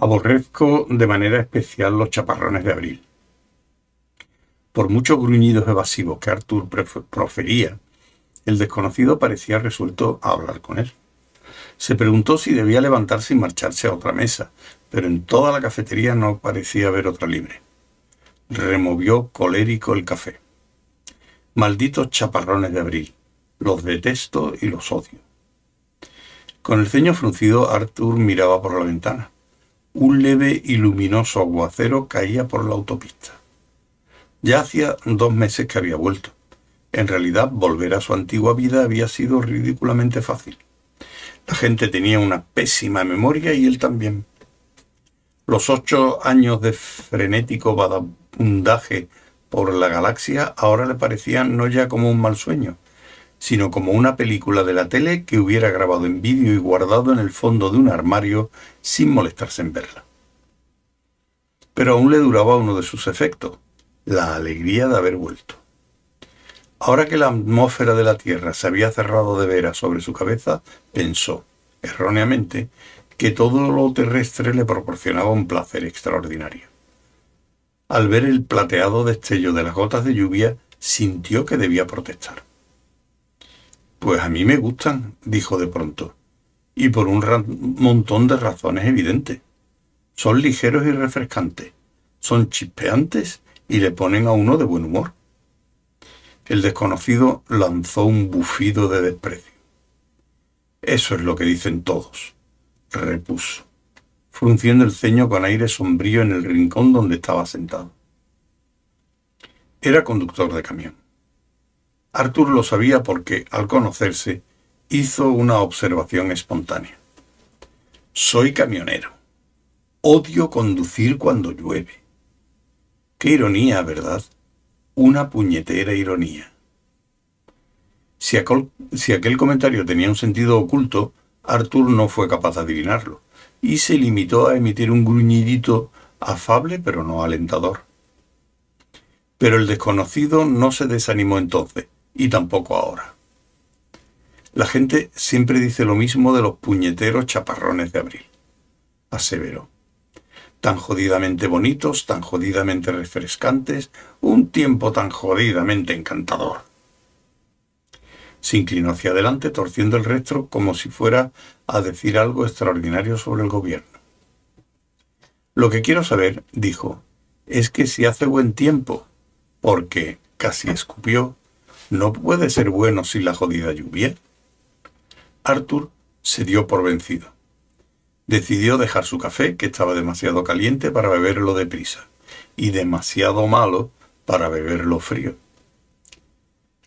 Aborrezco de manera especial los chaparrones de abril. Por muchos gruñidos evasivos que Arthur profería, el desconocido parecía resuelto a hablar con él. Se preguntó si debía levantarse y marcharse a otra mesa, pero en toda la cafetería no parecía haber otra libre. Removió colérico el café. Malditos chaparrones de abril. Los detesto y los odio. Con el ceño fruncido, Arthur miraba por la ventana. Un leve y luminoso aguacero caía por la autopista. Ya hacía dos meses que había vuelto. En realidad, volver a su antigua vida había sido ridículamente fácil. La gente tenía una pésima memoria y él también. Los ocho años de frenético vagabundaje por la galaxia ahora le parecían no ya como un mal sueño, sino como una película de la tele que hubiera grabado en vídeo y guardado en el fondo de un armario sin molestarse en verla. Pero aún le duraba uno de sus efectos, la alegría de haber vuelto. Ahora que la atmósfera de la Tierra se había cerrado de veras sobre su cabeza, pensó, erróneamente, que todo lo terrestre le proporcionaba un placer extraordinario. Al ver el plateado destello de las gotas de lluvia, sintió que debía protestar. Pues a mí me gustan, dijo de pronto, y por un montón de razones evidentes. Son ligeros y refrescantes, son chispeantes y le ponen a uno de buen humor. El desconocido lanzó un bufido de desprecio. Eso es lo que dicen todos, repuso, frunciendo el ceño con aire sombrío en el rincón donde estaba sentado. Era conductor de camión. Arthur lo sabía porque, al conocerse, hizo una observación espontánea. Soy camionero. Odio conducir cuando llueve. Qué ironía, ¿verdad? Una puñetera ironía. Si aquel, comentario tenía un sentido oculto, Arthur no fue capaz de adivinarlo, y se limitó a emitir un gruñidito afable pero no alentador. Pero el desconocido no se desanimó entonces, y tampoco ahora. La gente siempre dice lo mismo de los puñeteros chaparrones de abril, aseveró. Tan jodidamente bonitos, tan jodidamente refrescantes, un tiempo tan jodidamente encantador. Se inclinó hacia adelante, torciendo el rostro como si fuera a decir algo extraordinario sobre el gobierno. Lo que quiero saber, dijo, es que si hace buen tiempo, porque, casi escupió, no puede ser bueno sin la jodida lluvia. Arthur se dio por vencido. Decidió dejar su café, que estaba demasiado caliente para beberlo deprisa, y demasiado malo para beberlo frío.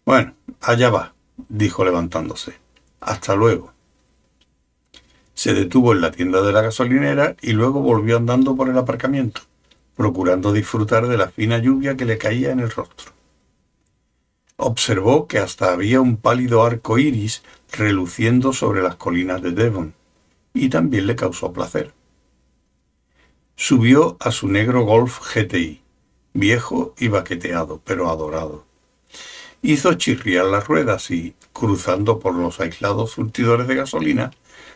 Bueno, allá va, dijo levantándose. Hasta luego. Se detuvo en la tienda de la gasolinera y luego volvió andando por el aparcamiento, procurando disfrutar de la fina lluvia que le caía en el rostro observó que hasta había un pálido arco iris reluciendo sobre las colinas de Devon, y también le causó placer. Subió a su negro Golf GTI, viejo y baqueteado, pero adorado. Hizo chirriar las ruedas y, cruzando por los aislados surtidores de gasolina,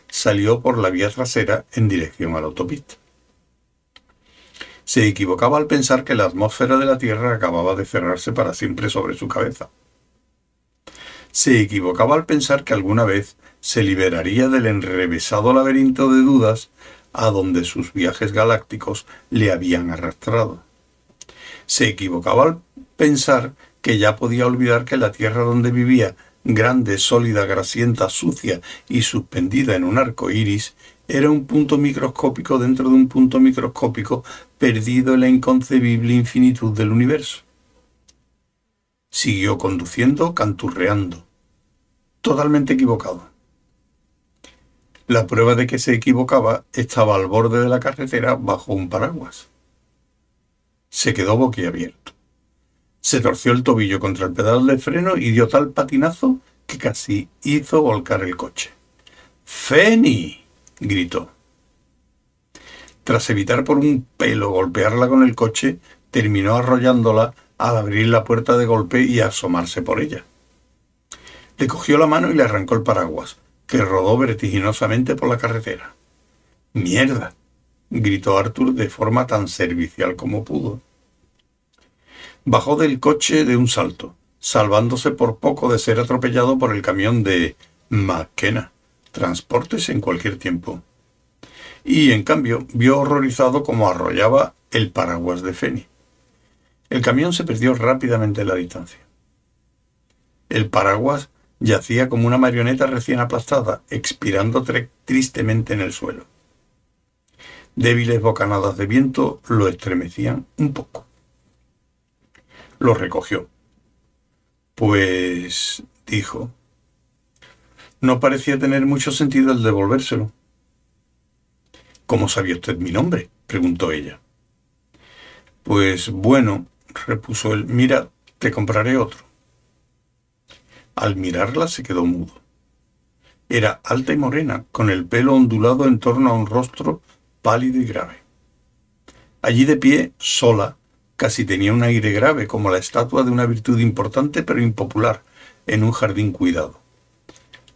salió por la vía trasera en dirección a la autopista. Se equivocaba al pensar que la atmósfera de la Tierra acababa de cerrarse para siempre sobre su cabeza. Se equivocaba al pensar que alguna vez se liberaría del enrevesado laberinto de dudas a donde sus viajes galácticos le habían arrastrado. Se equivocaba al pensar que ya podía olvidar que la Tierra donde vivía, grande, sólida, grasienta, sucia y suspendida en un arco iris, era un punto microscópico dentro de un punto microscópico perdido en la inconcebible infinitud del universo. Siguió conduciendo, canturreando. Totalmente equivocado. La prueba de que se equivocaba estaba al borde de la carretera bajo un paraguas. Se quedó boquiabierto. Se torció el tobillo contra el pedal de freno y dio tal patinazo que casi hizo volcar el coche. ¡Feni! gritó. Tras evitar por un pelo golpearla con el coche, terminó arrollándola al abrir la puerta de golpe y asomarse por ella. Le cogió la mano y le arrancó el paraguas, que rodó vertiginosamente por la carretera. ¡Mierda! gritó Arthur de forma tan servicial como pudo. Bajó del coche de un salto, salvándose por poco de ser atropellado por el camión de McKenna, transportes en cualquier tiempo. Y, en cambio, vio horrorizado cómo arrollaba el paraguas de Feni. El camión se perdió rápidamente en la distancia. El paraguas yacía como una marioneta recién aplastada, expirando tristemente en el suelo. Débiles bocanadas de viento lo estremecían un poco. Lo recogió. Pues, dijo, no parecía tener mucho sentido el devolvérselo. ¿Cómo sabía usted mi nombre? preguntó ella. Pues bueno, repuso él, mira, te compraré otro. Al mirarla se quedó mudo. Era alta y morena, con el pelo ondulado en torno a un rostro pálido y grave. Allí de pie, sola, casi tenía un aire grave, como la estatua de una virtud importante pero impopular, en un jardín cuidado.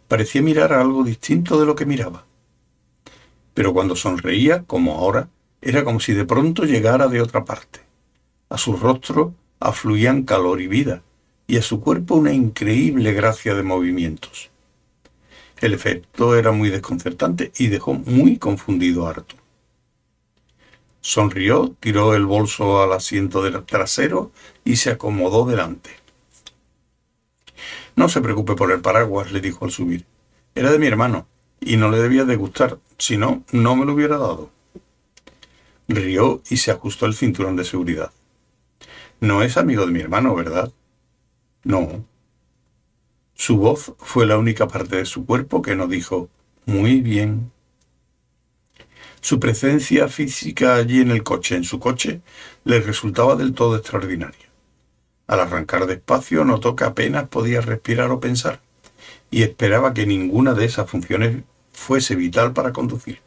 Parecía mirar a algo distinto de lo que miraba. Pero cuando sonreía, como ahora, era como si de pronto llegara de otra parte. A su rostro afluían calor y vida, y a su cuerpo una increíble gracia de movimientos. El efecto era muy desconcertante y dejó muy confundido a Arthur. Sonrió, tiró el bolso al asiento del trasero y se acomodó delante. No se preocupe por el paraguas, le dijo al subir. Era de mi hermano, y no le debía de gustar, si no, no me lo hubiera dado. Rió y se ajustó el cinturón de seguridad. No es amigo de mi hermano, ¿verdad? No. Su voz fue la única parte de su cuerpo que no dijo muy bien. Su presencia física allí en el coche, en su coche, le resultaba del todo extraordinaria. Al arrancar despacio notó que apenas podía respirar o pensar, y esperaba que ninguna de esas funciones fuese vital para conducir,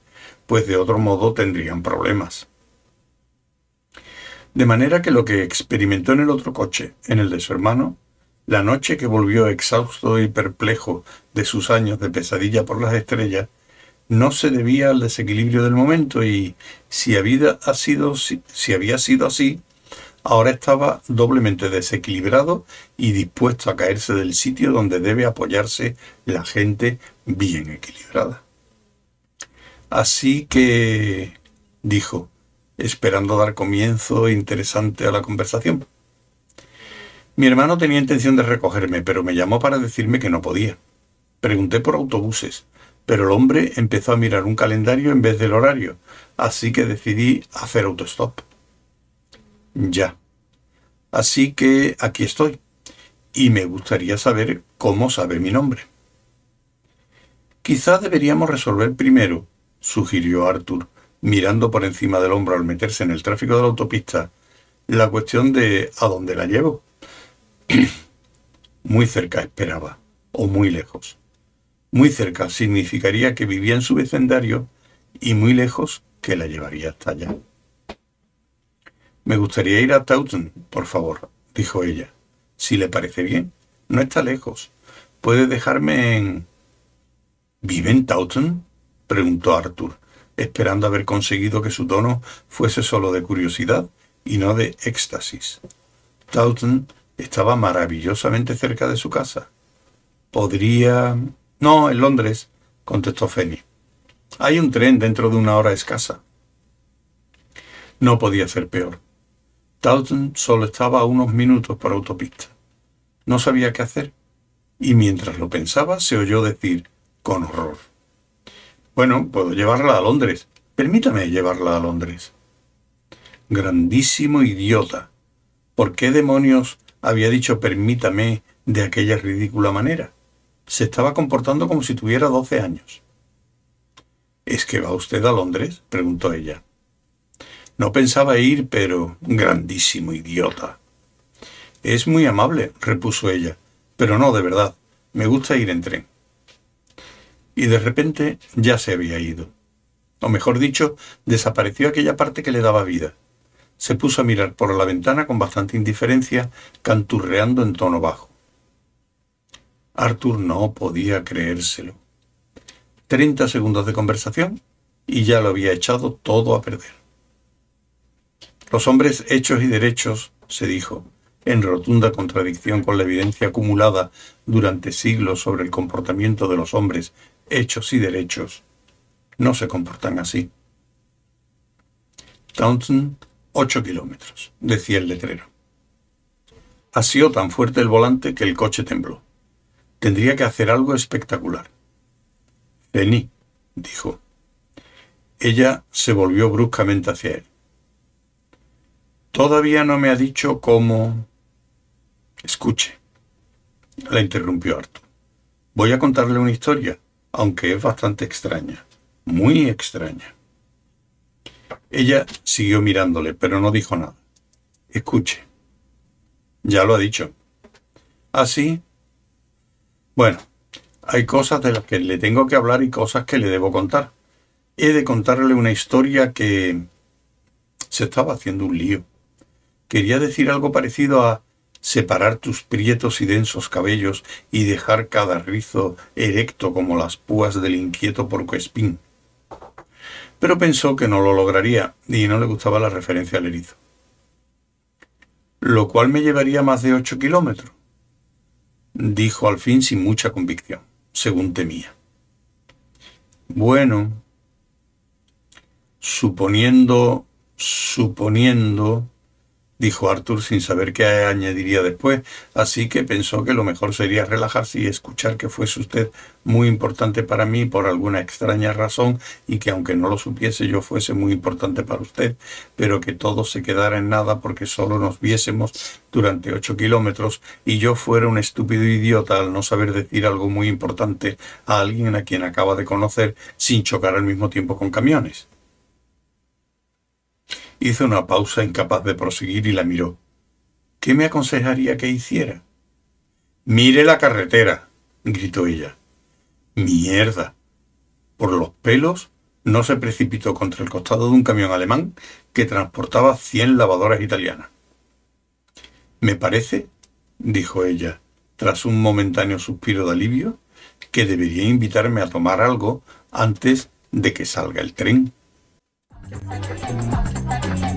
pues de otro modo tendrían problemas. De manera que lo que experimentó en el otro coche, en el de su hermano, la noche que volvió exhausto y perplejo de sus años de pesadilla por las estrellas, no se debía al desequilibrio del momento y si había, sido, si había sido así, ahora estaba doblemente desequilibrado y dispuesto a caerse del sitio donde debe apoyarse la gente bien equilibrada. Así que, dijo, esperando dar comienzo interesante a la conversación. Mi hermano tenía intención de recogerme, pero me llamó para decirme que no podía. Pregunté por autobuses, pero el hombre empezó a mirar un calendario en vez del horario, así que decidí hacer autostop. Ya. Así que aquí estoy, y me gustaría saber cómo sabe mi nombre. Quizá deberíamos resolver primero, sugirió Arthur, mirando por encima del hombro al meterse en el tráfico de la autopista, la cuestión de ¿a dónde la llevo? muy cerca esperaba, o muy lejos. Muy cerca significaría que vivía en su vecindario y muy lejos que la llevaría hasta allá. Me gustaría ir a Taunton, por favor, dijo ella. Si le parece bien, no está lejos. Puede dejarme en... ¿Vive en Taunton? preguntó Arthur, esperando haber conseguido que su tono fuese solo de curiosidad y no de éxtasis. Taunton estaba maravillosamente cerca de su casa. Podría... No, en Londres, contestó Fanny. Hay un tren dentro de una hora escasa. No podía ser peor. Taunton solo estaba a unos minutos por autopista. No sabía qué hacer, y mientras lo pensaba se oyó decir con horror. Bueno, puedo llevarla a Londres. Permítame llevarla a Londres. Grandísimo idiota. ¿Por qué demonios había dicho permítame de aquella ridícula manera? Se estaba comportando como si tuviera doce años. ¿Es que va usted a Londres? preguntó ella. No pensaba ir, pero... grandísimo idiota. Es muy amable, repuso ella, pero no de verdad. Me gusta ir en tren. Y de repente ya se había ido. O mejor dicho, desapareció aquella parte que le daba vida. se puso a mirar por la ventana con bastante indiferencia, canturreando en tono bajo. Arthur no podía creérselo. Treinta segundos de conversación y ya lo había echado todo a perder. Los hombres hechos y derechos, se dijo, en rotunda contradicción con la evidencia acumulada durante siglos sobre el comportamiento de los hombres hechos y derechos, no se comportan así. Townsend, ocho kilómetros, decía el letrero. Asió tan fuerte el volante que el coche tembló. Tendría que hacer algo espectacular. Vení, dijo. Ella se volvió bruscamente hacia él. Todavía no me ha dicho cómo... Escuche, la interrumpió Arthur. Voy a contarle una historia, aunque es bastante extraña, muy extraña. Ella siguió mirándole, pero no dijo nada. Escuche. Ya lo ha dicho. ¿Ah, sí? Bueno, hay cosas de las que le tengo que hablar y cosas que le debo contar he de contarle una historia que se estaba haciendo un lío. Quería decir algo parecido a separar tus prietos y densos cabellos y dejar cada rizo erecto como las púas del inquieto porcoespín. Pero pensó que no lo lograría y no le gustaba la referencia al erizo. Lo cual me llevaría más de ocho kilómetros, dijo al fin sin mucha convicción, según temía. Bueno, Suponiendo, suponiendo, dijo Arthur sin saber qué añadiría después, así que pensó que lo mejor sería relajarse y escuchar que fuese usted muy importante para mí por alguna extraña razón y que aunque no lo supiese yo fuese muy importante para usted, pero que todo se quedara en nada porque solo nos viésemos durante ocho kilómetros y yo fuera un estúpido idiota al no saber decir algo muy importante a alguien a quien acaba de conocer sin chocar al mismo tiempo con camiones. Hizo una pausa incapaz de proseguir y la miró. ¿Qué me aconsejaría que hiciera? Mire la carretera, gritó ella. Mierda. Por los pelos no se precipitó contra el costado de un camión alemán que transportaba cien lavadoras italianas. Me parece, dijo ella, tras un momentáneo suspiro de alivio, que debería invitarme a tomar algo antes de que salga el tren. Thank you.